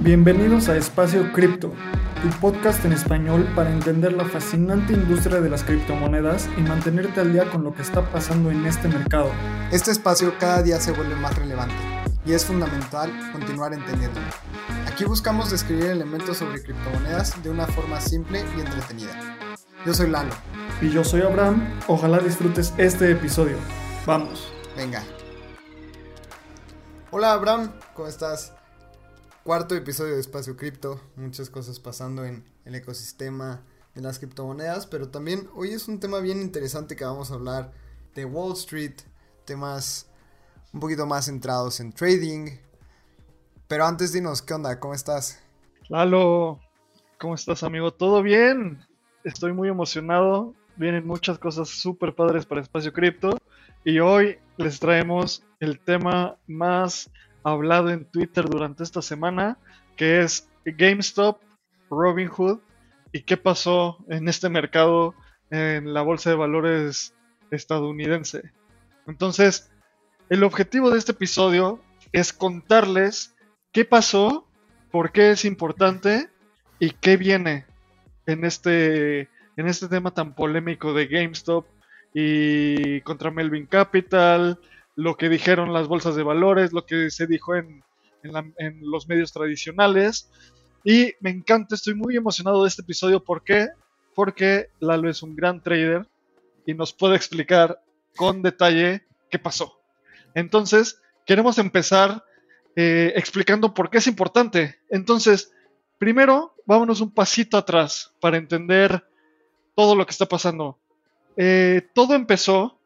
Bienvenidos a Espacio Cripto, tu podcast en español para entender la fascinante industria de las criptomonedas y mantenerte al día con lo que está pasando en este mercado. Este espacio cada día se vuelve más relevante y es fundamental continuar entendiéndolo. Aquí buscamos describir elementos sobre criptomonedas de una forma simple y entretenida. Yo soy Lalo. Y yo soy Abraham. Ojalá disfrutes este episodio. Vamos. Venga. Hola Abraham, ¿cómo estás? Cuarto episodio de Espacio Cripto, muchas cosas pasando en el ecosistema de las criptomonedas, pero también hoy es un tema bien interesante que vamos a hablar de Wall Street, temas un poquito más centrados en trading. Pero antes dinos, ¿qué onda? ¿Cómo estás? Lalo, ¿cómo estás amigo? ¿Todo bien? Estoy muy emocionado, vienen muchas cosas súper padres para Espacio Cripto y hoy les traemos el tema más hablado en Twitter durante esta semana, que es GameStop, Robinhood y qué pasó en este mercado en la bolsa de valores estadounidense. Entonces, el objetivo de este episodio es contarles qué pasó, por qué es importante y qué viene en este, en este tema tan polémico de GameStop y contra Melvin Capital, lo que dijeron las bolsas de valores, lo que se dijo en, los medios tradicionales. Y me encanta, estoy muy emocionado de este episodio. ¿Por qué? Porque Lalo es un gran trader y nos puede explicar con detalle qué pasó. Entonces, queremos empezar eh, explicando por qué es importante. Entonces, primero, vámonos un pasito atrás para entender todo lo que está pasando. Eh, todo empezó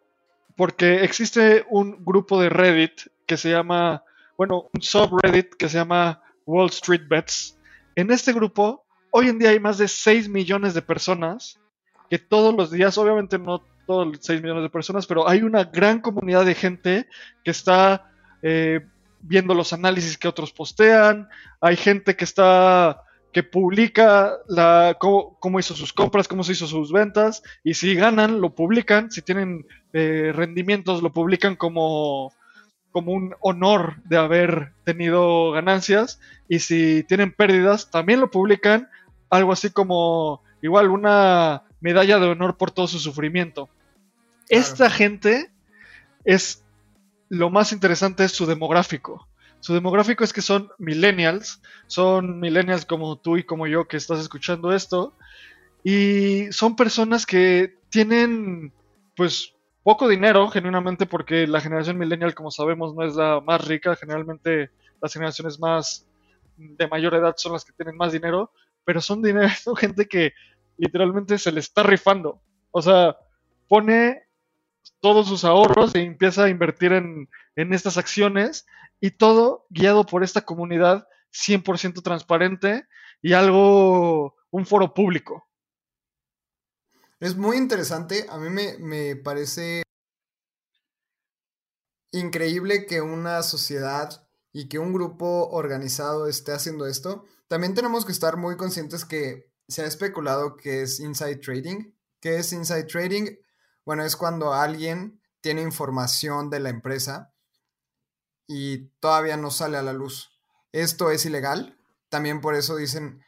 porque existe un grupo de Reddit que se llama, bueno, un subreddit que se llama Wall Street Bets. En este grupo, hoy en día hay más de 6 millones de personas que todos los días, obviamente no todos los 6 millones de personas, pero hay una gran comunidad de gente que está eh, viendo los análisis que otros postean, hay gente que está que publica la, cómo, hizo sus compras, cómo se hizo sus ventas, y si ganan, lo publican, si tienen eh, rendimientos, lo publican como, como un honor de haber tenido ganancias, y si tienen pérdidas, también lo publican, algo así como igual una medalla de honor por todo su sufrimiento. Esta gente es lo más interesante es su demográfico. Su demográfico es que son millennials, son millennials como tú y como yo que estás escuchando esto, y son personas que tienen pues poco dinero, genuinamente, porque la generación millennial, como sabemos, no es la más rica, generalmente las generaciones más de mayor edad son las que tienen más dinero, pero son dinero, gente que literalmente se le está rifando. O sea, pone todos sus ahorros e empieza a invertir en, en estas acciones y todo guiado por esta comunidad 100% transparente y algo, un foro público. Es muy interesante, a mí me, me parece increíble que una sociedad y que un grupo organizado esté haciendo esto. También tenemos que estar muy conscientes que se ha especulado que es inside trading. ¿Qué es inside trading? Bueno, es cuando alguien tiene información de la empresa y todavía no sale a la luz. Esto es ilegal. También por eso dicen,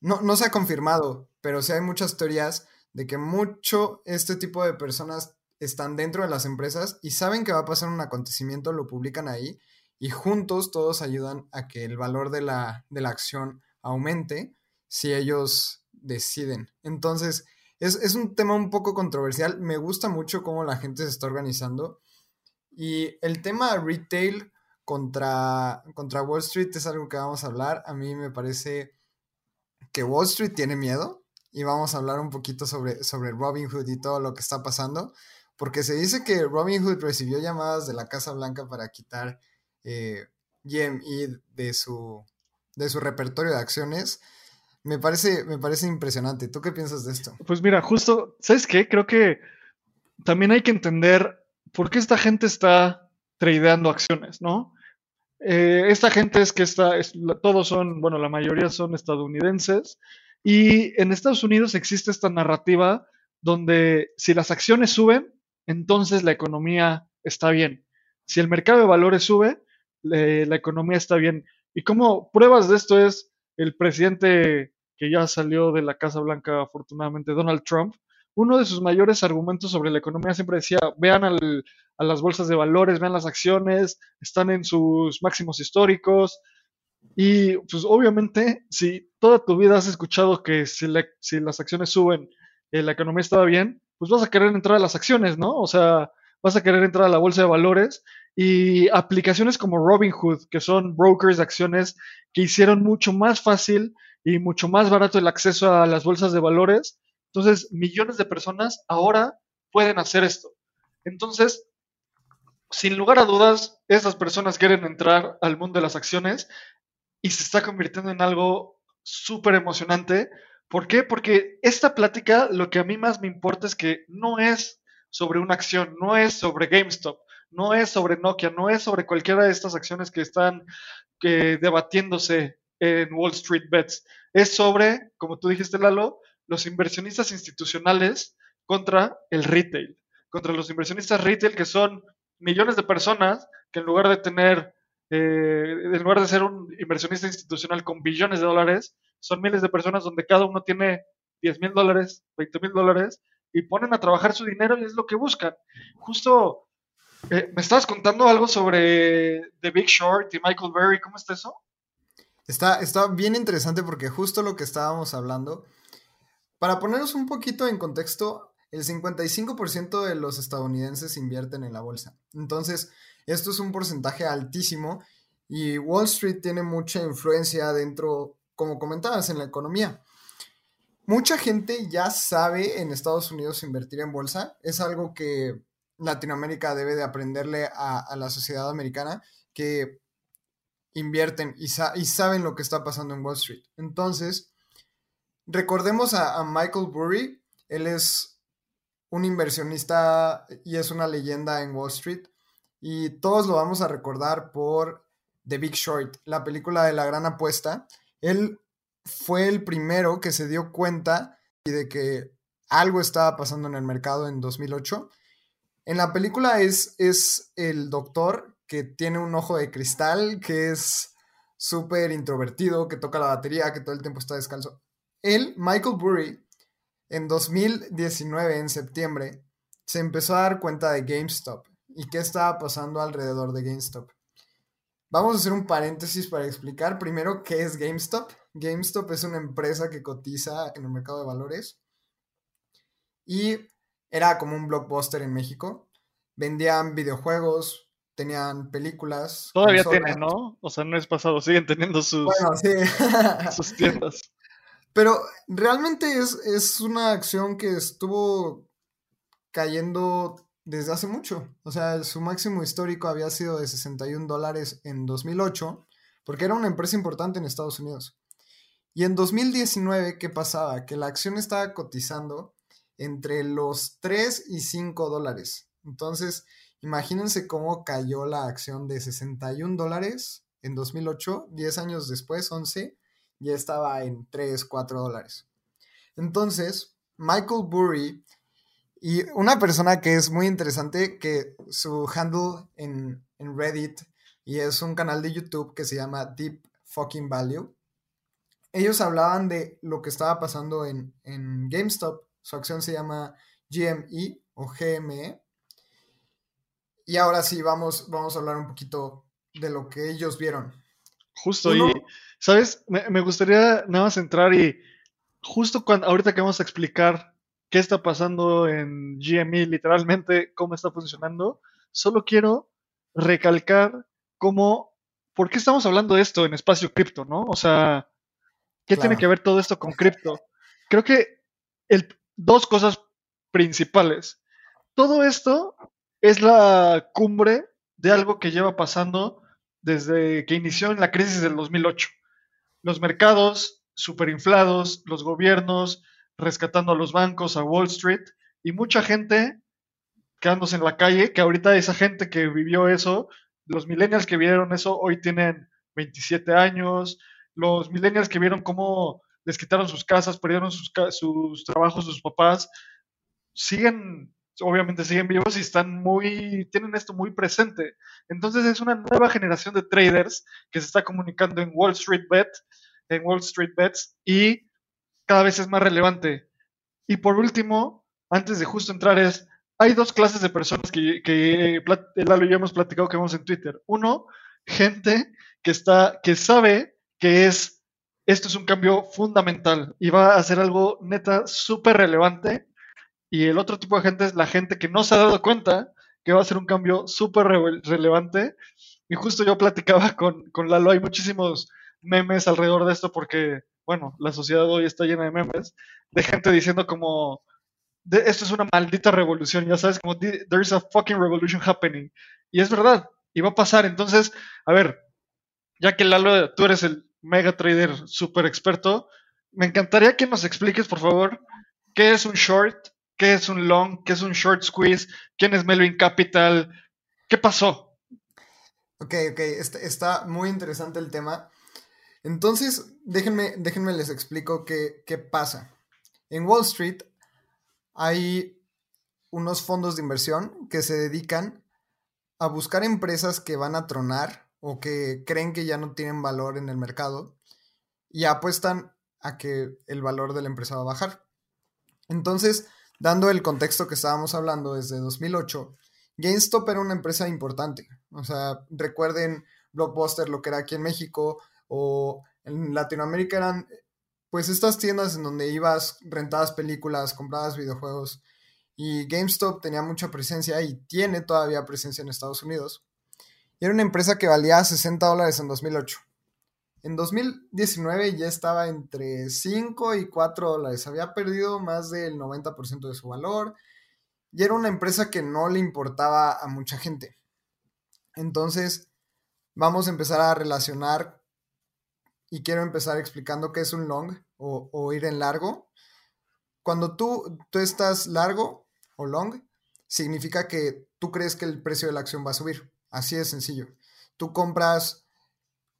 no, no se ha confirmado, pero sí hay muchas teorías de que mucho este tipo de personas están dentro de las empresas y saben que va a pasar un acontecimiento, lo publican ahí y juntos todos ayudan a que el valor de la, de la acción aumente si ellos deciden. Entonces, es, es, un tema un poco controversial. Me gusta mucho cómo la gente se está organizando. Y el tema retail contra, contra Wall Street es algo que vamos a hablar. A mí me parece que Wall Street tiene miedo y vamos a hablar un poquito sobre, sobre Robinhood y todo lo que está pasando, porque se dice que Robinhood recibió llamadas de la Casa Blanca para quitar eh, GME de su, de su repertorio de acciones. Me parece, me parece impresionante. ¿Tú qué piensas de esto? Pues mira, justo, ¿sabes qué? Creo que también hay que entender por qué esta gente está tradeando acciones, ¿no? Eh, esta gente es que está, todos son, bueno, la mayoría son estadounidenses Y en Estados Unidos existe esta narrativa donde si las acciones suben, entonces la economía está bien. Si el mercado de valores sube, la economía está bien. Y como pruebas de esto es el presidente que ya salió de la Casa Blanca, afortunadamente, Donald Trump, uno de sus mayores argumentos sobre la economía siempre decía, vean a las bolsas de valores, vean las acciones, están en sus máximos históricos. Y pues obviamente, si toda tu vida has escuchado que si, si las acciones suben, eh, la economía estaba bien, pues vas a querer entrar a las acciones, ¿no? O sea, vas a querer entrar a la bolsa de valores y aplicaciones como Robinhood, que son brokers de acciones que hicieron mucho más fácil y mucho más barato el acceso a las bolsas de valores. Entonces, millones de personas ahora pueden hacer esto. Entonces, sin lugar a dudas, esas personas quieren entrar al mundo de las acciones y se está convirtiendo en algo súper emocionante. ¿Por qué? Porque esta plática lo que a mí más me importa es que no es sobre una acción, no es sobre GameStop, no es sobre Nokia, no es sobre cualquiera de estas acciones que están debatiéndose en Wall Street Bets. Es sobre, como tú dijiste, Lalo, los inversionistas institucionales contra el retail, contra los inversionistas retail que son millones de personas que en lugar de tener, eh, en lugar de ser un inversionista institucional con billones de dólares, son miles de personas donde cada uno tiene 10 mil dólares, 20 mil dólares y ponen a trabajar su dinero y es lo que buscan. Justo eh, me estabas contando algo sobre The Big Short y Michael Berry, ¿cómo está eso? Está, está bien interesante porque justo lo que estábamos hablando, para ponernos un poquito en contexto, el 55% de los estadounidenses invierten en la bolsa. Entonces, esto es un porcentaje altísimo y Wall Street tiene mucha influencia dentro, como comentabas, en la economía. Mucha gente ya sabe en Estados Unidos invertir en bolsa. Es algo que Latinoamérica debe de aprenderle a, la sociedad americana, que invierten y, saben lo que está pasando en Wall Street. Entonces, recordemos a, Michael Burry, él es un inversionista y es una leyenda en Wall Street y todos lo vamos a recordar por The Big Short, la película de la gran apuesta. Él fue el primero que se dio cuenta de que algo estaba pasando en el mercado en 2008. En la película es, es el doctor que tiene un ojo de cristal, que es súper introvertido, que toca la batería, que todo el tiempo está descalzo. Él, Michael Burry, en 2019, en septiembre, se empezó a dar cuenta de GameStop y qué estaba pasando alrededor de GameStop. Vamos a hacer un paréntesis para explicar primero qué es GameStop. GameStop es una empresa que cotiza en el mercado de valores y era como un blockbuster en México. Vendían videojuegos, tenían películas. Todavía tienen, ¿no? O sea, no es pasado, siguen teniendo sus, sus tiendas. Pero realmente es, es una acción que estuvo cayendo desde hace mucho. O sea, su máximo histórico había sido de 61 dólares en 2008, porque era una empresa importante en Estados Unidos. Y en 2019, ¿qué pasaba? Que la acción estaba cotizando entre los 3 y 5 dólares. Entonces, Imagínense cómo cayó la acción de 61 dólares en 2008, 10 años después, 11, ya estaba en 3, 4 dólares. Entonces, Michael Burry y una persona que es muy interesante, que su handle en, Reddit y es un canal de YouTube que se llama Deep Fucking Value, ellos hablaban de lo que estaba pasando en, en GameStop. Su acción se llama GME o GME y ahora sí, vamos, vamos a hablar un poquito de lo que ellos vieron. Justo, y, ¿sabes? Me, gustaría nada más entrar y justo cuando, ahorita que vamos a explicar qué está pasando en GME, literalmente cómo está funcionando, solo quiero recalcar cómo, ¿por qué estamos hablando de esto en espacio cripto, no? O sea, ¿qué tiene que ver todo esto con cripto? Creo que el, dos cosas principales. Todo esto es la cumbre de algo que lleva pasando desde que inició en la crisis del 2008. Los mercados superinflados, los gobiernos rescatando a los bancos, a Wall Street y mucha gente quedándose en la calle, que ahorita esa gente que vivió eso, los millennials que vieron eso hoy tienen 27 años, los millennials que vieron cómo les quitaron sus casas, perdieron sus, sus trabajos, sus papás, siguen, obviamente siguen vivos y están muy, tienen esto muy presente. Entonces es una nueva generación de traders que se está comunicando en Wall Street Bet, en Wall Street Bets y cada vez es más relevante. Y por último, antes de justo entrar es, hay dos clases de personas que, que Lalo y yo hemos platicado que vemos en Twitter. Uno, gente que está, que sabe que es, esto es un cambio fundamental y va a ser algo neta súper relevante. Y el otro tipo de gente es la gente que no se ha dado cuenta que va a ser un cambio súper relevante. Y justo yo platicaba con, con Lalo, hay muchísimos memes alrededor de esto porque, bueno, la sociedad hoy está llena de memes, de gente diciendo como, esto es una maldita revolución, ya sabes, como, there's a fucking revolution happening. Y es verdad, y va a pasar. Entonces, a ver, ya que Lalo, tú eres el mega trader super experto, me encantaría que nos expliques, por favor, qué es un short, qué es un long, qué es un short squeeze, quién es Melvin Capital, qué pasó. Ok, ok, está, está muy interesante el tema. Entonces, déjenme, déjenme les explico qué, qué pasa. En Wall Street hay unos fondos de inversión que se dedican a buscar empresas que van a tronar o que creen que ya no tienen valor en el mercado y apuestan a que el valor de la empresa va a bajar. Entonces, dando el contexto que estábamos hablando desde 2008, GameStop era una empresa importante. O sea, recuerden Blockbuster, lo que era aquí en México, o en Latinoamérica eran pues estas tiendas en donde ibas, rentabas películas, comprabas videojuegos y GameStop tenía mucha presencia y tiene todavía presencia en Estados Unidos. Y era una empresa que valía 60 dólares en 2008. En 2019 ya estaba entre 5 y 4 dólares. Había perdido más del 90% de su valor. Y era una empresa que no le importaba a mucha gente. Entonces, vamos a empezar a relacionar y quiero empezar explicando qué es un long o, ir en largo. Cuando tú, tú estás largo o long, significa que tú crees que el precio de la acción va a subir. Así de sencillo. Tú compras,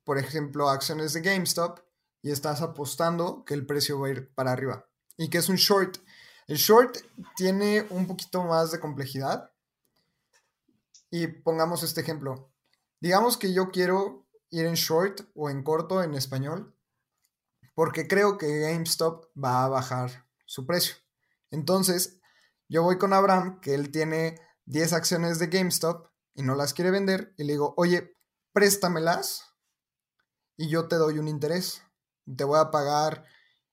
por ejemplo, acciones de GameStop y estás apostando que el precio va a ir para arriba. ¿Y que es un short? El short tiene un poquito más de complejidad. Y pongamos este ejemplo. Digamos que yo quiero ir en short o en corto en español, porque creo que GameStop va a bajar su precio. Entonces, yo voy con Abraham, que él tiene 10 acciones de GameStop y no las quiere vender, y le digo, oye, préstamelas y yo te doy un interés. Te voy a pagar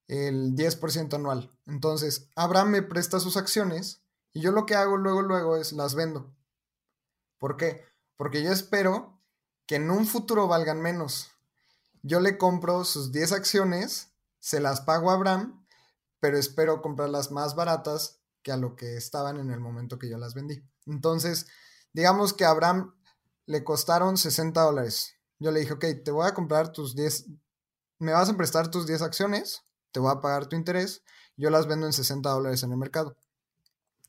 el 10% anual. Entonces, Abraham me presta sus acciones y yo lo que hago luego, luego es las vendo. ¿Por qué? Porque yo espero que en un futuro valgan menos. Yo le compro sus 10 acciones, se las pago a Abraham, pero espero comprarlas más baratas que a lo que estaban en el momento que yo las vendí. Entonces, digamos que a Abraham le costaron 60 dólares. Yo le dije, ok, te voy a comprar tus 10, me vas a prestar tus 10 acciones, te voy a pagar tu interés, yo las vendo en 60 dólares en el mercado.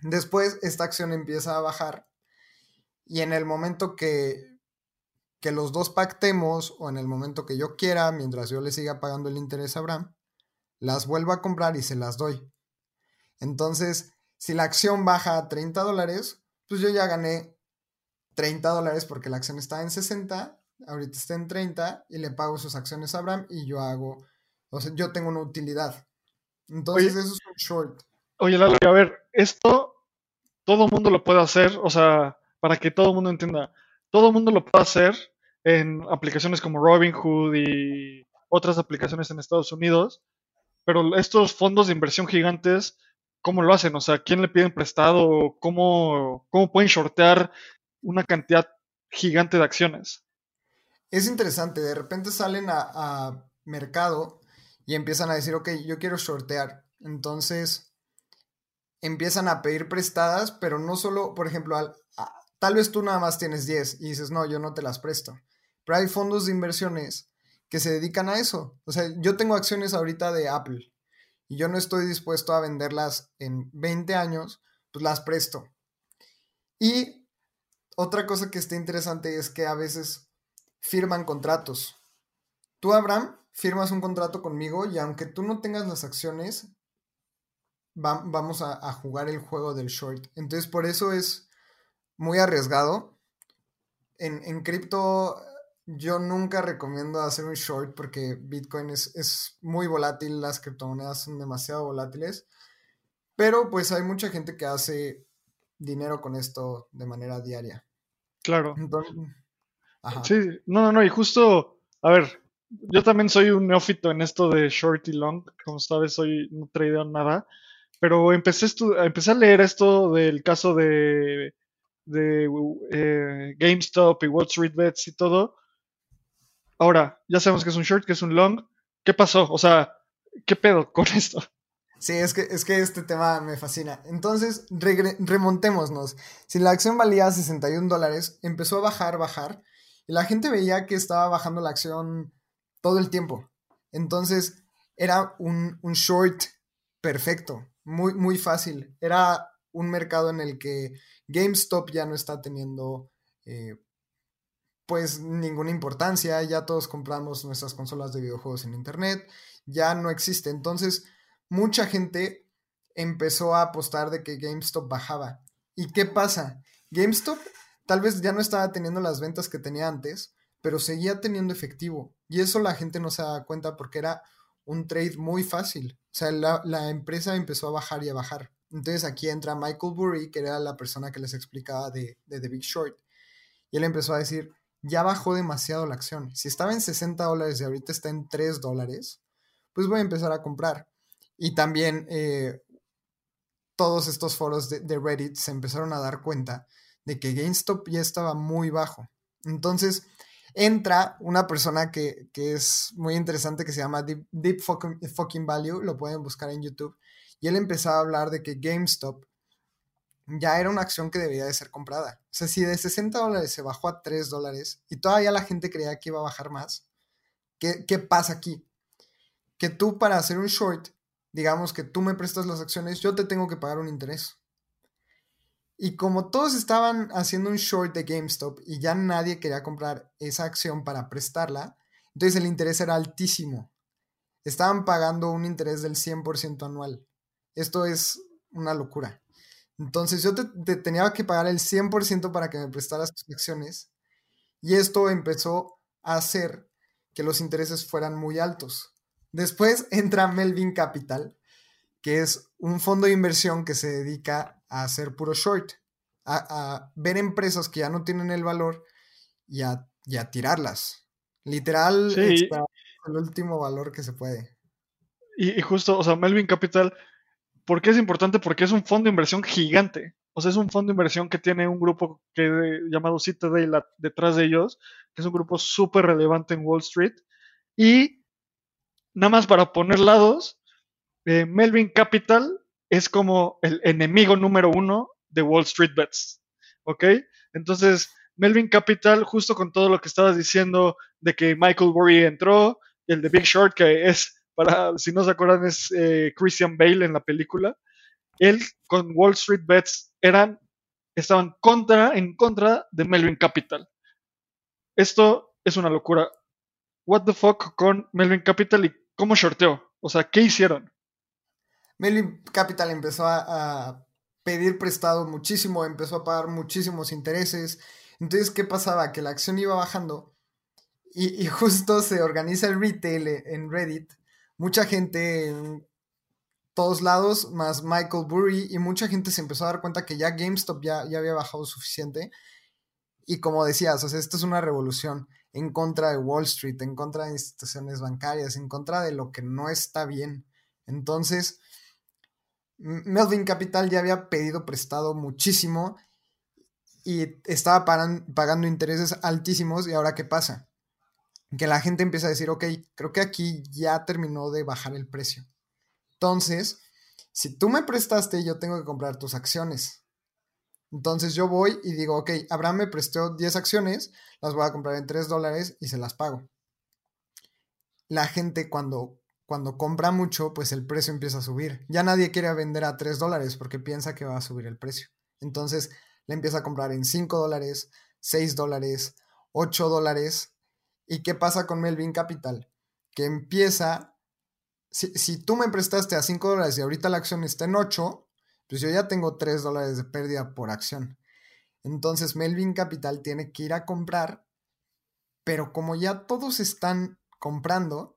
Después, esta acción empieza a bajar y en el momento que que los dos pactemos o en el momento que yo quiera, mientras yo le siga pagando el interés a Abraham, las vuelvo a comprar y se las doy. Entonces, si la acción baja a 30 dólares, pues yo ya gané 30 dólares porque la acción está en 60, ahorita está en 30 y le pago sus acciones a Abraham y yo hago, o sea, yo tengo una utilidad. Entonces, eso es un short. Oye, Lalo, a ver, esto todo el mundo lo puede hacer, o sea, para que todo el mundo entienda, todo el mundo lo puede hacer en aplicaciones como Robinhood y otras aplicaciones en Estados Unidos, pero estos fondos de inversión gigantes, ¿cómo lo hacen? O sea, ¿quién le piden prestado? ¿Cómo, cómo pueden shortear una cantidad gigante de acciones? Es interesante, de repente salen a, mercado y empiezan a decir, ok, yo quiero shortear. Entonces, empiezan a pedir prestadas, pero no solo, por ejemplo, tal vez tú nada más tienes 10 y dices, no, yo no te las presto. Pero hay fondos de inversiones que se dedican a eso. O sea, yo tengo acciones ahorita de Apple y yo no estoy dispuesto a venderlas en 20 años, pues las presto. Y otra cosa que está interesante es que a veces firman contratos. Tú, Abraham, firmas un contrato conmigo y aunque tú no tengas las acciones, vamos a, jugar el juego del short. Entonces, por eso es muy arriesgado. En, en cripto, yo nunca recomiendo hacer un short porque Bitcoin es, es muy volátil, las criptomonedas son demasiado volátiles. Pero pues hay mucha gente que hace dinero con esto de manera diaria. Claro. Sí, no, no, no, y justo, a ver, yo también soy un neófito en esto de short y long, como sabes, soy no tradeo nada, pero empecé, empecé a leer esto del caso de, de eh, GameStop y Wall Street Bets y todo. Ahora, ya sabemos que es un short, que es un long. ¿Qué pasó? O sea, ¿qué pedo con esto? Sí, es que, es que este tema me fascina. Entonces, remontémonos. Si la acción valía 61 dólares, empezó a bajar, bajar, y la gente veía que estaba bajando la acción todo el tiempo. Entonces, era un, short perfecto, muy, muy fácil. Era un mercado en el que GameStop ya no está teniendo eh, pues ninguna importancia, ya todos compramos nuestras consolas de videojuegos en internet, ya no existe. Entonces, mucha gente empezó a apostar de que GameStop bajaba. ¿Y qué pasa? GameStop tal vez ya no estaba teniendo las ventas que tenía antes, pero seguía teniendo efectivo. Y eso la gente no se da cuenta porque era un trade muy fácil. O sea, la, empresa empezó a bajar y a bajar. Entonces aquí entra Michael Burry, que era la persona que les explicaba de, de The Big Short. Y él empezó a decir, ya bajó demasiado la acción. Si estaba en 60 dólares y ahorita está en 3 dólares, pues voy a empezar a comprar. Y también eh, todos estos foros de, Reddit se empezaron a dar cuenta de que GameStop ya estaba muy bajo. Entonces entra una persona que, es muy interesante que se llama Deep, fucking, Value, lo pueden buscar en YouTube, y él empezó a hablar de que GameStop ya era una acción que debía de ser comprada. O sea, si de 60 dólares se bajó a 3 dólares y todavía la gente creía que iba a bajar más, ¿qué, qué pasa aquí? Que tú para hacer un short digamos que tú me prestas las acciones, yo te tengo que pagar un interés. Y como todos estaban haciendo un short de GameStop y ya nadie quería comprar esa acción para prestarla, entonces el interés era altísimo. Estaban pagando un interés del 100% anual. Esto es una locura. Entonces yo te, tenía que pagar el 100% para que me prestaras tus acciones. Y esto empezó a hacer que los intereses fueran muy altos. Después entra Melvin Capital, que es un fondo de inversión que se dedica a hacer puro short, a, ver empresas que ya no tienen el valor y a, tirarlas. Literal, el último valor que se puede. Y, justo, o sea, Melvin Capital, ¿por qué es importante? Porque es un fondo de inversión gigante. O sea, es un fondo de inversión que tiene un grupo que, llamado Citadel detrás de ellos, que es un grupo súper relevante en Wall Street. Y nada más para poner lados, eh, Melvin Capital es como el enemigo número uno de Wall Street Bets. ¿Ok? Entonces, Melvin Capital, justo con todo lo que estabas diciendo de que Michael Burry entró, el de Big Short, que es, para, si no se acuerdan, es eh, Christian Bale en la película, él con Wall Street Bets eran, estaban contra, en contra de Melvin Capital. Esto es una locura. What the fuck con Melvin Capital y ¿Cómo shorteó? O sea, ¿qué hicieron? Melvin Capital empezó a, pedir prestado muchísimo, empezó a pagar muchísimos intereses. Entonces, ¿qué pasaba? Que la acción iba bajando y, justo se organiza el retail en Reddit. Mucha gente en todos lados, más Michael Burry, y mucha gente se empezó a dar cuenta que ya GameStop ya, ya había bajado suficiente. Y como decías, o sea, esto es una revolución en contra de Wall Street, en contra de instituciones bancarias, en contra de lo que no está bien. Entonces, Melvin Capital ya había pedido prestado muchísimo y estaba pagando intereses altísimos y ahora qué pasa? Que la gente empieza a decir, ok, creo que aquí ya terminó de bajar el precio. Entonces, si tú me prestaste, yo tengo que comprar tus acciones. Entonces yo voy y digo, ok, Abraham me prestó 10 acciones, las voy a comprar en 3 dólares y se las pago. La gente cuando, cuando compra mucho, pues el precio empieza a subir. Ya nadie quiere vender a 3 dólares porque piensa que va a subir el precio. Entonces le empieza a comprar en 5 dólares, 6 dólares, 8 dólares. ¿Y qué pasa con Melvin Capital? que empieza, si, tú me prestaste a 5 dólares y ahorita la acción está en 8, pues yo ya tengo 3 dólares de pérdida por acción. Entonces Melvin Capital tiene que ir a comprar, pero como ya todos están comprando,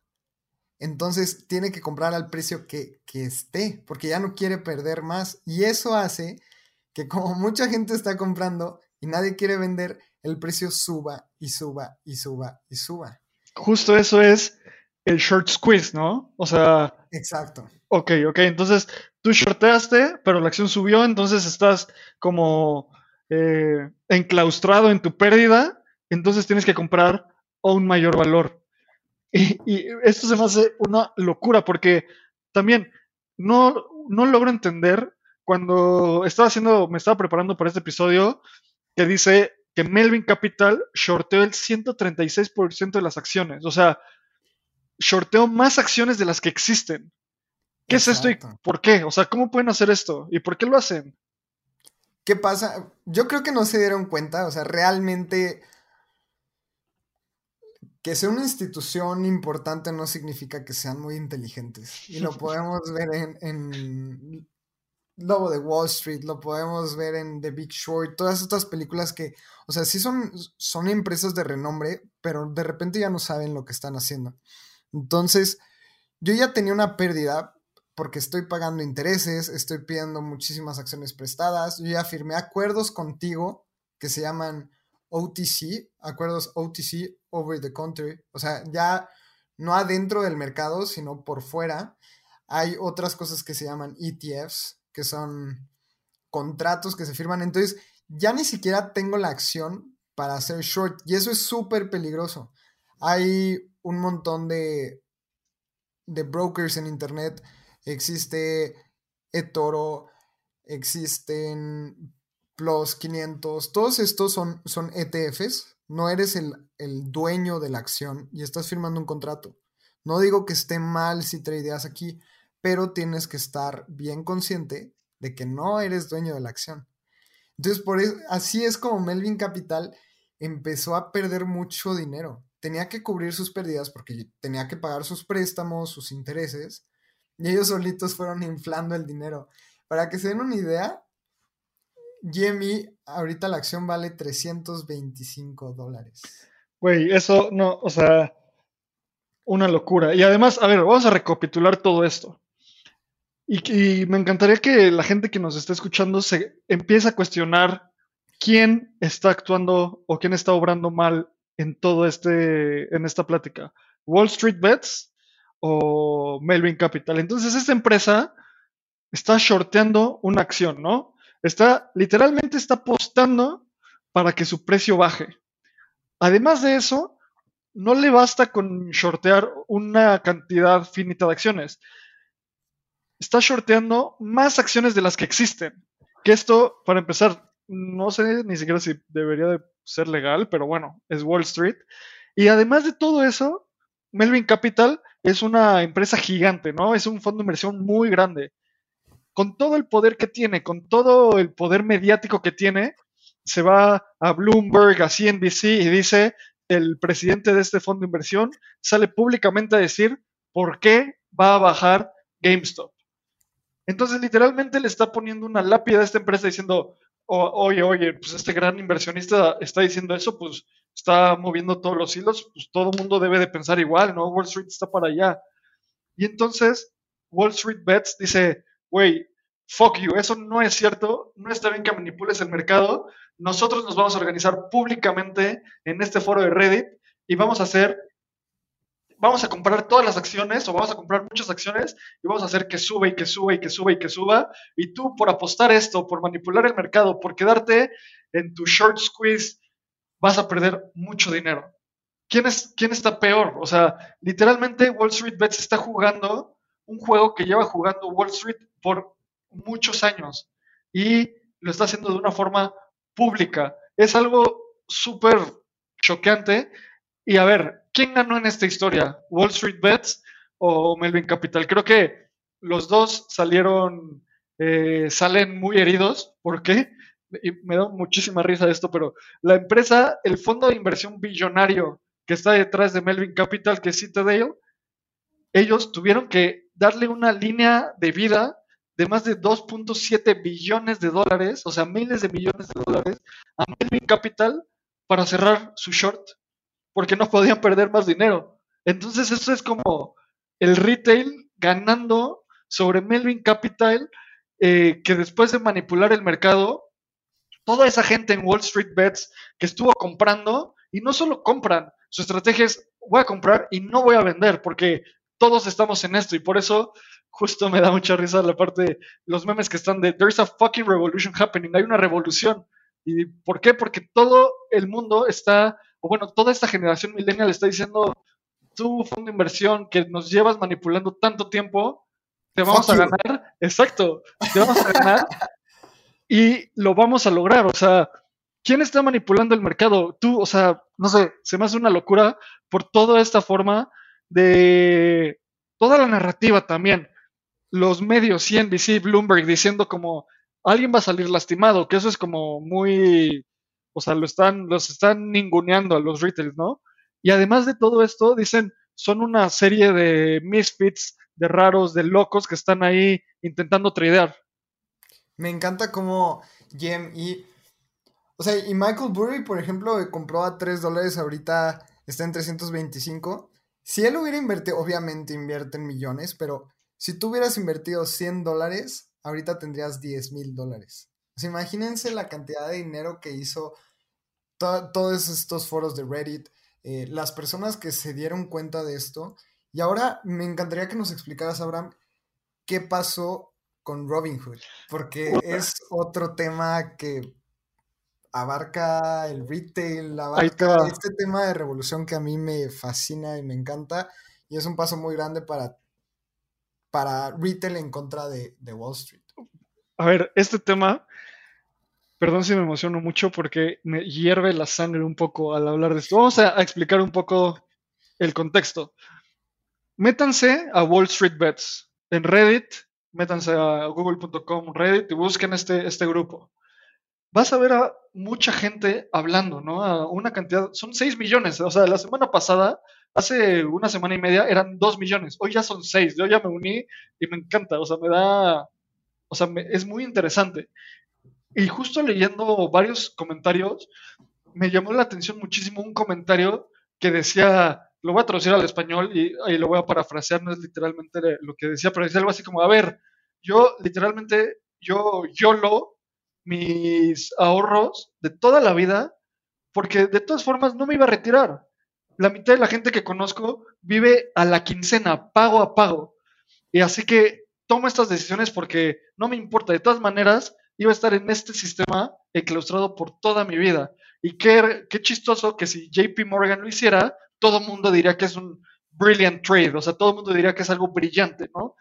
entonces tiene que comprar al precio que, que, esté, porque ya no quiere perder más. Y eso hace que como mucha gente está comprando y nadie quiere vender, el precio suba y suba y suba y suba. Justo eso es el short squeeze, ¿no? O sea... Exacto. Ok, ok, entonces tú shorteaste, pero la acción subió, entonces estás como eh, enclaustrado en tu pérdida, entonces tienes que comprar a un mayor valor. Y, esto se me hace una locura porque también no, no logro entender cuando estaba haciendo, me estaba preparando para este episodio, que dice que Melvin Capital shorteó el 136% de las acciones. O sea, shorteó más acciones de las que existen. ¿Qué es esto y por qué? O sea, ¿cómo pueden hacer esto? ¿Y por qué lo hacen? ¿Qué pasa? Yo creo que no se dieron cuenta, o sea, realmente que sea una institución importante no significa que sean muy inteligentes. Y lo podemos ver en, en Lobo de Wall Street, lo podemos ver en The Big Short, todas estas películas que, o sea, sí son, son empresas de renombre, pero de repente ya no saben lo que están haciendo. Entonces, yo ya tenía una pérdida porque estoy pagando intereses, estoy pidiendo muchísimas acciones prestadas, yo ya firmé acuerdos contigo que se llaman OTC, acuerdos OTC over the country, o sea, ya no adentro del mercado, sino por fuera. Hay otras cosas que se llaman ETFs, que son contratos que se firman. Entonces, ya ni siquiera tengo la acción para hacer short. Y eso es súper peligroso. Hay un montón de, de brokers en Internet. Existe eToro, existen Plus 500. Todos estos son, son ETFs. No eres el, el dueño de la acción y estás firmando un contrato. No digo que esté mal si tradeas aquí, pero tienes que estar bien consciente de que no eres dueño de la acción. Entonces, por eso, así es como Melvin Capital empezó a perder mucho dinero. Tenía que cubrir sus pérdidas porque tenía que pagar sus préstamos, sus intereses, y ellos solitos fueron inflando el dinero. Para que se den una idea, GME, ahorita la acción vale 325 dólares. Güey, eso no, o sea, una locura. Y además, a ver, vamos a recapitular todo esto. Y, me encantaría que la gente que nos está escuchando se empiece a cuestionar quién está actuando o quién está obrando mal en todo este, en esta plática. Wall Street Bets o Melvin Capital. Entonces, esta empresa está shorteando una acción, ¿no? Está, literalmente está apostando para que su precio baje. Además de eso, no le basta con shortear una cantidad finita de acciones está shorteando más acciones de las que existen. Que esto, para empezar, no sé ni siquiera si debería de ser legal, pero bueno, es Wall Street. Y además de todo eso, Melvin Capital es una empresa gigante, ¿no? Es un fondo de inversión muy grande. Con todo el poder que tiene, con todo el poder mediático que tiene, se va a Bloomberg, a CNBC y dice, el presidente de este fondo de inversión sale públicamente a decir por qué va a bajar GameStop. Entonces, literalmente le está poniendo una lápida a esta empresa diciendo, oye, oye, pues este gran inversionista está diciendo eso, pues está moviendo todos los hilos, pues todo el mundo debe de pensar igual, ¿no? Wall Street está para allá. Y entonces, Wall Street Bets dice, güey, fuck you, eso no es cierto, no está bien que manipules el mercado, nosotros nos vamos a organizar públicamente en este foro de Reddit y vamos a hacer vamos a comprar todas las acciones o vamos a comprar muchas acciones y vamos a hacer que suba y que suba y que suba y que suba. Y tú por apostar esto, por manipular el mercado, por quedarte en tu short squeeze, vas a perder mucho dinero. ¿Quién, es, quién está peor? O sea, literalmente Wall Street Bets está jugando un juego que lleva jugando Wall Street por muchos años y lo está haciendo de una forma pública. Es algo súper choqueante. Y a ver, ¿quién ganó en esta historia? ¿Wall Street Bets o Melvin Capital? Creo que los dos salieron, eh, salen muy heridos. ¿Por qué? Y me da muchísima risa esto, pero la empresa, el fondo de inversión billonario que está detrás de Melvin Capital, que es Citadel, ellos tuvieron que darle una línea de vida de más de 2.7 billones de dólares, o sea, miles de millones de dólares, a Melvin Capital para cerrar su short, porque no podían perder más dinero. Entonces, eso es como el retail ganando sobre Melvin Capital, eh, que después de manipular el mercado, toda esa gente en Wall Street Bets que estuvo comprando, y no solo compran, su estrategia es voy a comprar y no voy a vender, porque todos estamos en esto, y por eso justo me da mucha risa la parte de los memes que están de There's a fucking revolution happening, hay una revolución. ¿Y por qué? Porque todo el mundo está, o bueno, toda esta generación millennial está diciendo, tú, fondo de inversión que nos llevas manipulando tanto tiempo, te vamos a ganar, exacto, te vamos a ganar y lo vamos a lograr. O sea, ¿quién está manipulando el mercado? Tú, o sea, no sé, se me hace una locura por toda esta forma de toda la narrativa también. Los medios, CNBC, Bloomberg, diciendo como alguien va a salir lastimado, que eso es como muy, o sea, lo están, los están ninguneando a los retailers, ¿no? Y además de todo esto, dicen, son una serie de misfits, de raros, de locos que están ahí intentando tradear. Me encanta cómo Jem y. O sea, y Michael Burry, por ejemplo, compró a 3 dólares, ahorita está en 325. Si él hubiera invertido, obviamente invierte en millones, pero si tú hubieras invertido 100 dólares, ahorita tendrías 10 mil dólares. O sea, imagínense la cantidad de dinero que hizo todos estos foros de Reddit, eh, las personas que se dieron cuenta de esto. Y ahora me encantaría que nos explicaras, Abraham, qué pasó con Robinhood, porque es otro tema que abarca el retail, abarca este tema de revolución que a mí me fascina y me encanta, y es un paso muy grande para, para retail en contra de, Wall Street. A ver, este tema, perdón si me emociono mucho porque me hierve la sangre un poco al hablar de esto. Vamos a explicar un poco el contexto. Métanse a Wall Street Bets en Reddit métanse a google.com, Reddit y busquen este, este grupo. Vas a ver a mucha gente hablando, ¿no? A una cantidad, son 6 millones, o sea, la semana pasada, hace una semana y media, eran 2 millones, hoy ya son 6, yo ya me uní y me encanta, o sea, me da, o sea, es muy interesante. Y justo leyendo varios comentarios, me llamó la atención muchísimo un comentario que decía, lo voy a traducir al español y, lo voy a parafrasear, no es literalmente lo que decía, pero es algo así como, a ver, yo literalmente, yo, yo lo, mis ahorros de toda la vida, porque de todas formas no me iba a retirar. La mitad de la gente que conozco vive a la quincena, pago a pago. Y así que tomo estas decisiones porque no me importa. De todas maneras, iba a estar en este sistema enclaustrado por toda mi vida. Y qué, qué chistoso que si JP Morgan lo hiciera, todo el mundo diría que es un brilliant trade, o sea, todo el mundo diría que es algo brillante, ¿no?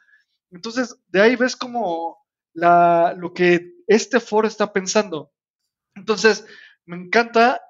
Entonces, de ahí ves como la, lo que este foro está pensando. Entonces, me encanta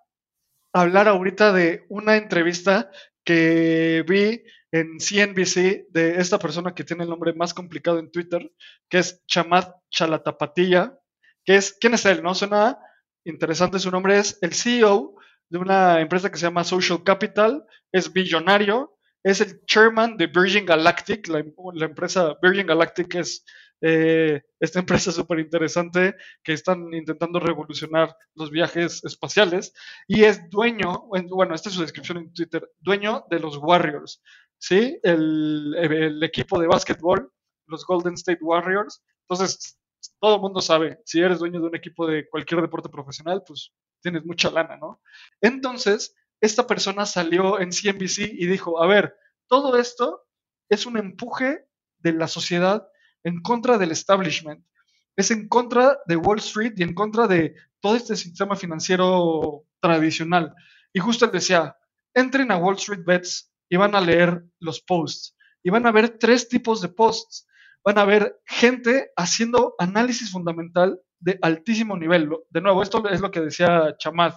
hablar ahorita de una entrevista que vi en CNBC de esta persona que tiene el nombre más complicado en Twitter, que es Chamad Chalatapatilla, que es, ¿quién es él? No suena interesante su nombre, es el CEO de una empresa que se llama Social Capital, es billonario, es el chairman de Virgin Galactic, la, empresa Virgin Galactic es eh, esta empresa súper interesante que están intentando revolucionar los viajes espaciales y es dueño, bueno, esta es su descripción en Twitter, dueño de los Warriors, ¿sí? El, el equipo de básquetbol, los Golden State Warriors. Entonces, todo el mundo sabe, si eres dueño de un equipo de cualquier deporte profesional, pues tienes mucha lana, ¿no? Entonces, esta persona salió en CNBC y dijo, a ver, todo esto es un empuje de la sociedad en contra del establishment, es en contra de Wall Street y en contra de todo este sistema financiero tradicional. Y justo él decía, entren a Wall Street Bets y van a leer los posts. Y van a ver tres tipos de posts. Van a ver gente haciendo análisis fundamental de altísimo nivel. De nuevo, esto es lo que decía Chamad.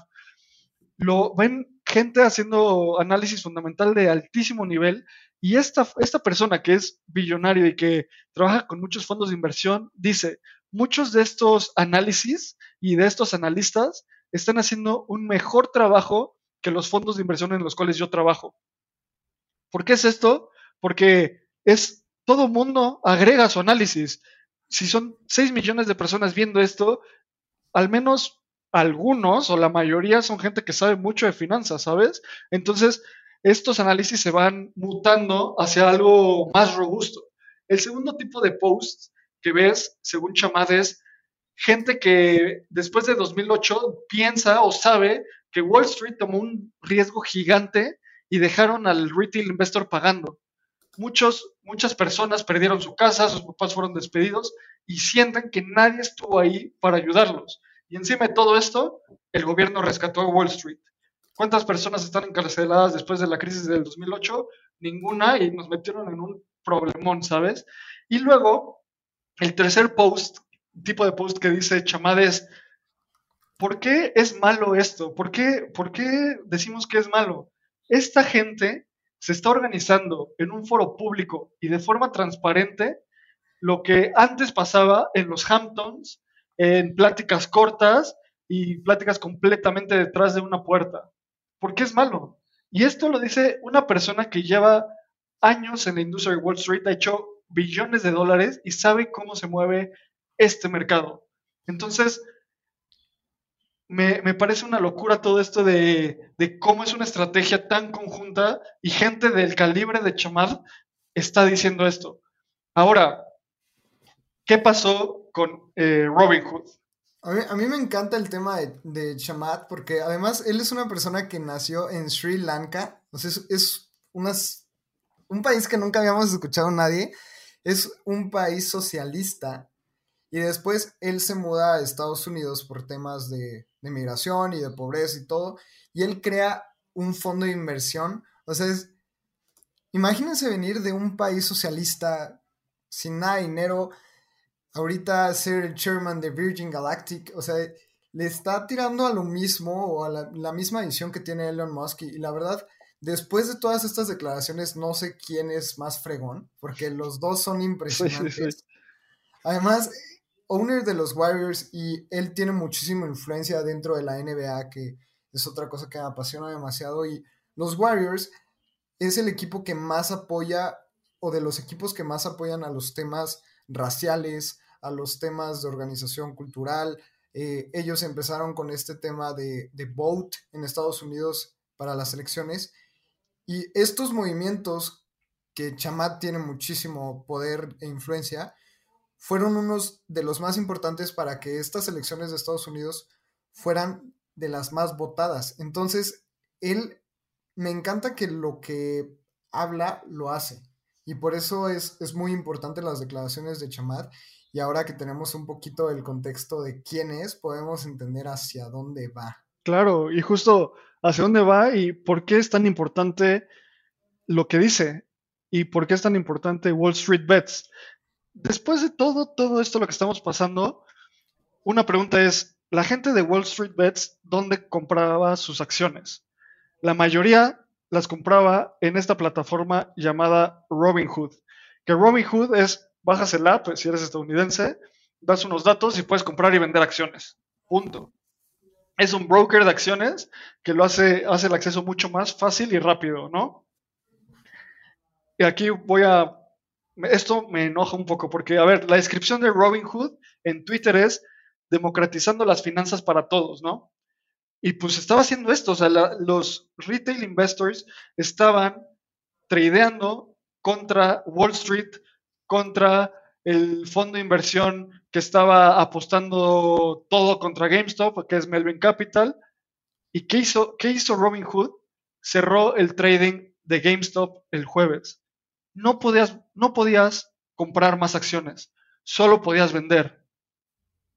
Lo ven gente haciendo análisis fundamental de altísimo nivel y esta, esta persona que es billonario y que trabaja con muchos fondos de inversión dice, muchos de estos análisis y de estos analistas están haciendo un mejor trabajo que los fondos de inversión en los cuales yo trabajo. ¿Por qué es esto? Porque es todo mundo agrega su análisis. Si son 6 millones de personas viendo esto, al menos algunos o la mayoría son gente que sabe mucho de finanzas, ¿sabes? Entonces, estos análisis se van mutando hacia algo más robusto. El segundo tipo de posts que ves, según Chamad, es gente que después de 2008 piensa o sabe que Wall Street tomó un riesgo gigante y dejaron al retail investor pagando. Muchos, muchas personas perdieron su casa, sus papás fueron despedidos y sienten que nadie estuvo ahí para ayudarlos. Y encima de todo esto, el gobierno rescató a Wall Street. ¿Cuántas personas están encarceladas después de la crisis del 2008? Ninguna y nos metieron en un problemón, ¿sabes? Y luego, el tercer post, tipo de post que dice Chamad es, ¿por qué es malo esto? ¿Por qué, ¿Por qué decimos que es malo? Esta gente se está organizando en un foro público y de forma transparente lo que antes pasaba en los Hamptons, en pláticas cortas y pláticas completamente detrás de una puerta. ¿Por qué es malo? Y esto lo dice una persona que lleva años en la industria de Wall Street, ha hecho billones de dólares y sabe cómo se mueve este mercado. Entonces, me, parece una locura todo esto de, cómo es una estrategia tan conjunta y gente del calibre de Chamad está diciendo esto. Ahora, ¿qué pasó con eh, Robin Hood? A mí, me encanta el tema de, de porque además él es una persona que nació en Sri Lanka. O es, un país que nunca habíamos escuchado nadie. Es un país socialista. Y después él se muda a Estados Unidos por temas de, de migración y de pobreza y todo. Y él crea un fondo de inversión. O sea, imagínense venir de un país socialista sin nada de dinero ahorita ser el chairman de Virgin Galactic, o sea, le está tirando a lo mismo o a la, misma visión que tiene Elon Musk y, la verdad, después de todas estas declaraciones, no sé quién es más fregón, porque los dos son impresionantes. Además, owner de los Warriors y él tiene muchísima influencia dentro de la NBA, que es otra cosa que me apasiona demasiado. Y los Warriors es el equipo que más apoya o de los equipos que más apoyan a los temas raciales, a los temas de organización cultural. Eh, ellos empezaron con este tema de, de vote en Estados Unidos para las elecciones. Y estos movimientos, que Chamat tiene muchísimo poder e influencia, fueron unos de los más importantes para que estas elecciones de Estados Unidos fueran de las más votadas. Entonces, él me encanta que lo que habla lo hace. Y por eso es, es muy importante las declaraciones de Chamat y ahora que tenemos un poquito el contexto de quién es, podemos entender hacia dónde va. Claro, y justo hacia dónde va y por qué es tan importante lo que dice y por qué es tan importante Wall Street Bets. Después de todo, todo esto lo que estamos pasando, una pregunta es, la gente de Wall Street Bets, ¿dónde compraba sus acciones? La mayoría las compraba en esta plataforma llamada Robinhood, que Robinhood es bajas el app si eres estadounidense, das unos datos y puedes comprar y vender acciones. Punto. Es un broker de acciones que lo hace, hace el acceso mucho más fácil y rápido, ¿no? Y aquí voy a... Esto me enoja un poco porque, a ver, la descripción de Robinhood en Twitter es democratizando las finanzas para todos, ¿no? Y pues estaba haciendo esto, o sea, los retail investors estaban tradeando contra Wall Street contra el fondo de inversión que estaba apostando todo contra GameStop, que es Melvin Capital. ¿Y qué hizo, qué hizo Robin Hood? Cerró el trading de GameStop el jueves. No podías, no podías comprar más acciones, solo podías vender.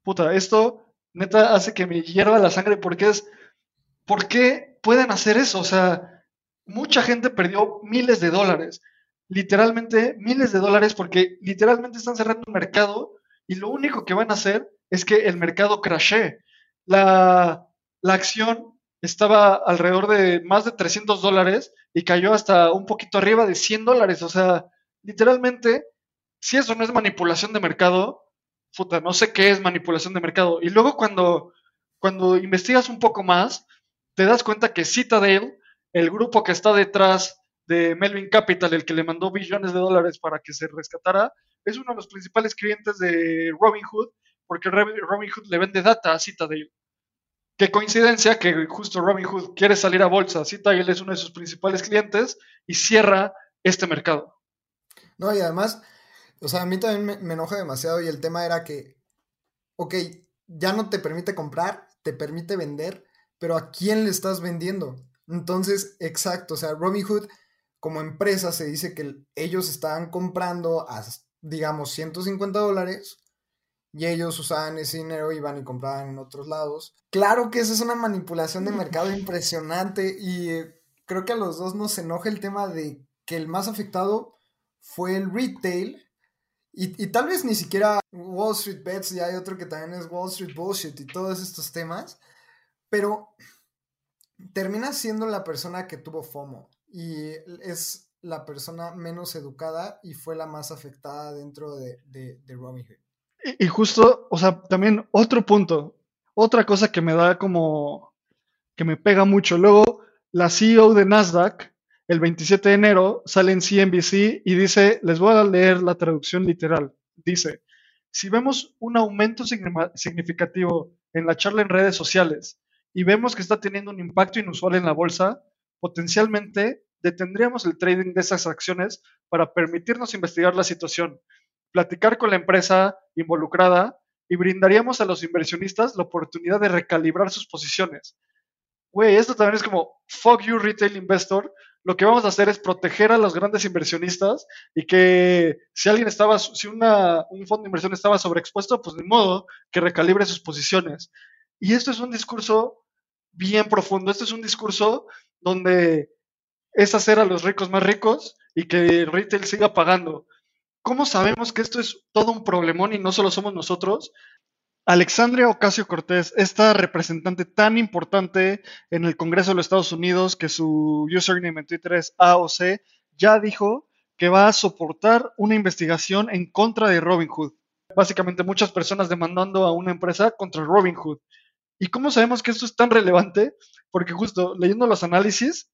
Puta, esto neta hace que me hierva la sangre porque es, ¿por qué pueden hacer eso? O sea, mucha gente perdió miles de dólares literalmente miles de dólares porque literalmente están cerrando un mercado y lo único que van a hacer es que el mercado crashe. La, la acción estaba alrededor de más de 300 dólares y cayó hasta un poquito arriba de 100 dólares. O sea, literalmente, si eso no es manipulación de mercado, puta, no sé qué es manipulación de mercado. Y luego cuando, cuando investigas un poco más, te das cuenta que Citadel, el grupo que está detrás de Melvin Capital, el que le mandó billones de dólares para que se rescatara, es uno de los principales clientes de Robinhood, porque Robinhood le vende data a Citadel. Qué coincidencia que justo Robinhood quiere salir a bolsa, Citadel es uno de sus principales clientes y cierra este mercado. No, y además, o sea, a mí también me, enoja demasiado y el tema era que, ok, ya no te permite comprar, te permite vender, pero ¿a quién le estás vendiendo? Entonces, exacto, o sea, Robinhood como empresa se dice que ellos estaban comprando a, digamos, 150 dólares y ellos usaban ese dinero, iban y compraban en otros lados. Claro que esa es una manipulación de mercado impresionante y eh, creo que a los dos nos enoja el tema de que el más afectado fue el retail y, y, tal vez ni siquiera Wall Street Bets, y hay otro que también es Wall Street Bullshit y todos estos temas, pero termina siendo la persona que tuvo FOMO y es la persona menos educada y fue la más afectada dentro de, de, de Robinhood. Y, y, justo, o sea, también otro punto, otra cosa que me da como, que me pega mucho. Luego, la CEO de Nasdaq, el 27 de enero, sale en CNBC y dice, les voy a leer la traducción literal. Dice, si vemos un aumento significativo en la charla en redes sociales y vemos que está teniendo un impacto inusual en la bolsa, potencialmente detendríamos el trading de esas acciones para permitirnos investigar la situación, platicar con la empresa involucrada y brindaríamos a los inversionistas la oportunidad de recalibrar sus posiciones. Güey, esto también es como, fuck you retail investor, lo que vamos a hacer es proteger a los grandes inversionistas y que si alguien estaba, si una, un fondo de inversión estaba sobreexpuesto, pues de modo que recalibre sus posiciones. Y esto es un discurso bien profundo, esto es un discurso donde es hacer a los ricos más ricos y que el retail siga pagando. ¿Cómo sabemos que esto es todo un problemón y no solo somos nosotros? Alexandria Ocasio Cortés, esta representante tan importante en el Congreso de los Estados Unidos, que su username en Twitter es AOC, ya dijo que va a soportar una investigación en contra de Robinhood. Básicamente muchas personas demandando a una empresa contra Robinhood. ¿Y cómo sabemos que esto es tan relevante? Porque justo leyendo los análisis,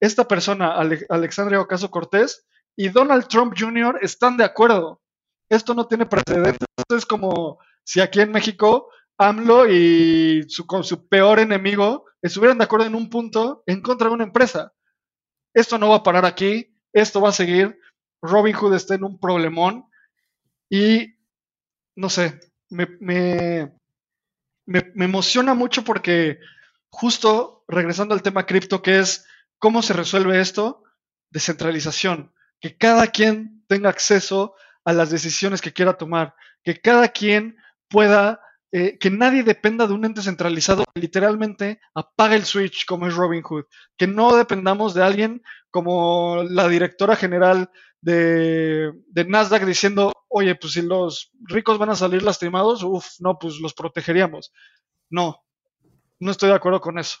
esta persona, Alexandria Ocasio Cortés, y Donald Trump Jr. están de acuerdo. Esto no tiene precedentes. Esto es como si aquí en México AMLO y su, su peor enemigo estuvieran de acuerdo en un punto en contra de una empresa. Esto no va a parar aquí, esto va a seguir. Robin Hood está en un problemón y no sé, me, me emociona mucho porque justo regresando al tema cripto, que es cómo se resuelve esto, descentralización, que cada quien tenga acceso a las decisiones que quiera tomar, que cada quien pueda, eh, que nadie dependa de un ente centralizado que literalmente apague el switch como es Robinhood, que no dependamos de alguien como la directora general de, de, Nasdaq diciendo, oye, pues si los ricos van a salir lastimados, uff, no, pues los protegeríamos. No, no estoy de acuerdo con eso.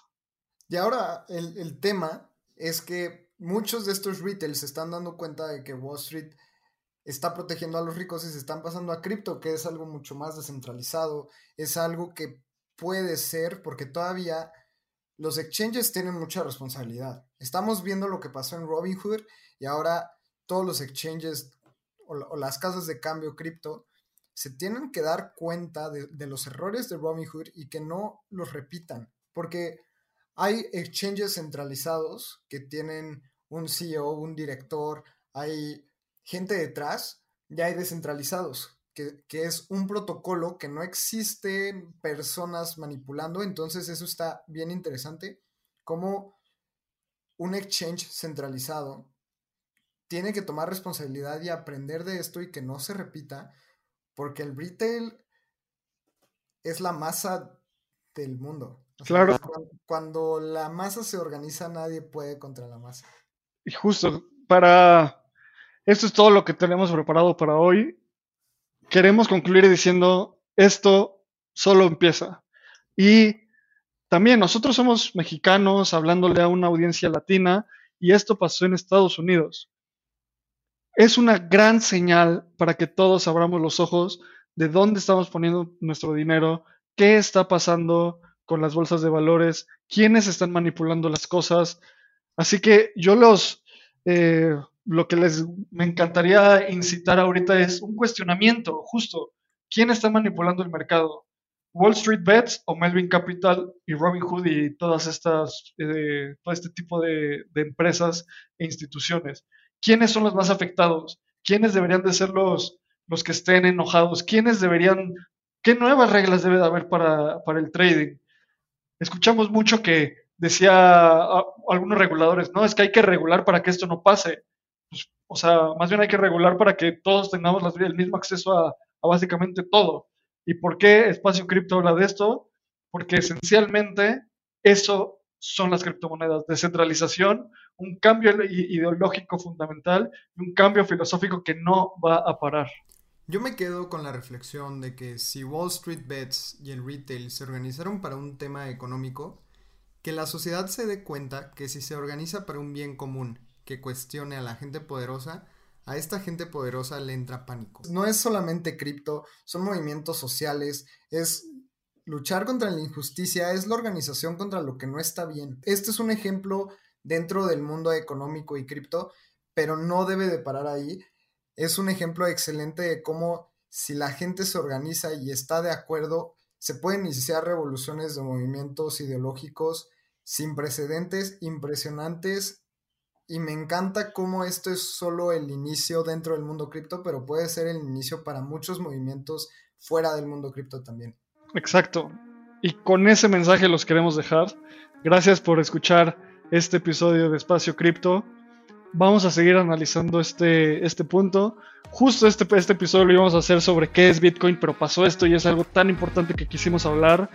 Y ahora el, el tema es que muchos de estos retails se están dando cuenta de que Wall Street está protegiendo a los ricos y se están pasando a cripto, que es algo mucho más descentralizado, es algo que puede ser porque todavía los exchanges tienen mucha responsabilidad. Estamos viendo lo que pasó en Robinhood y ahora todos los exchanges o, las casas de cambio cripto se tienen que dar cuenta de, de, los errores de Robinhood y que no los repitan, porque hay exchanges centralizados que tienen un CEO, un director, hay gente detrás, ya hay descentralizados, que, que, es un protocolo que no existe personas manipulando, entonces eso está bien interesante, como un exchange centralizado tiene que tomar responsabilidad y aprender de esto y que no se repita, porque el retail es la masa del mundo. O sea, claro. Cuando, cuando la masa se organiza, nadie puede contra la masa. Y justo para esto es todo lo que tenemos preparado para hoy. Queremos concluir diciendo, esto solo empieza. Y también nosotros somos mexicanos hablándole a una audiencia latina y esto pasó en Estados Unidos. Es una gran señal para que todos abramos los ojos de dónde estamos poniendo nuestro dinero, qué está pasando con las bolsas de valores, quiénes están manipulando las cosas. Así que yo los eh, lo que les me encantaría incitar ahorita es un cuestionamiento, justo. ¿Quién está manipulando el mercado? Wall Street Bets o Melvin Capital y Robin Hood y todas estas, eh, todo este tipo de, empresas e instituciones. ¿Quiénes son los más afectados? ¿Quiénes deberían de ser los, los que estén enojados? ¿Quiénes deberían, qué nuevas reglas debe de haber para, para el trading? Escuchamos mucho que decía algunos reguladores, no, es que hay que regular para que esto no pase. Pues, o sea, más bien hay que regular para que todos tengamos el mismo acceso a, a básicamente todo. ¿Y por qué Espacio Cripto habla de esto? Porque esencialmente eso son las criptomonedas, descentralización, un cambio ideológico fundamental y un cambio filosófico que no va a parar. Yo me quedo con la reflexión de que si Wall Street Bets y el retail se organizaron para un tema económico, que la sociedad se dé cuenta que si se organiza para un bien común que cuestione a la gente poderosa, a esta gente poderosa le entra pánico. No es solamente cripto, son movimientos sociales, es luchar contra la injusticia, es la organización contra lo que no está bien. Este es un ejemplo dentro del mundo económico y cripto, pero no debe de parar ahí. Es un ejemplo excelente de cómo si la gente se organiza y está de acuerdo, se pueden iniciar revoluciones de movimientos ideológicos sin precedentes, impresionantes y me encanta cómo esto es solo el inicio dentro del mundo cripto, pero puede ser el inicio para muchos movimientos fuera del mundo cripto también. Exacto. Y con ese mensaje los queremos dejar. Gracias por escuchar este episodio de Espacio Cripto. Vamos a seguir analizando este, este punto. Justo este, este episodio lo íbamos a hacer sobre qué es Bitcoin, pero pasó esto y es algo tan importante que quisimos hablar.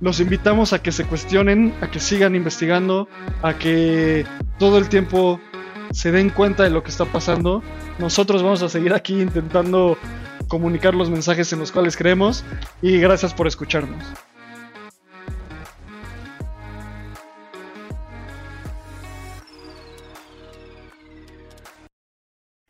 Los invitamos a que se cuestionen, a que sigan investigando, a que todo el tiempo se den cuenta de lo que está pasando. Nosotros vamos a seguir aquí intentando comunicar los mensajes en los cuales creemos y gracias por escucharnos.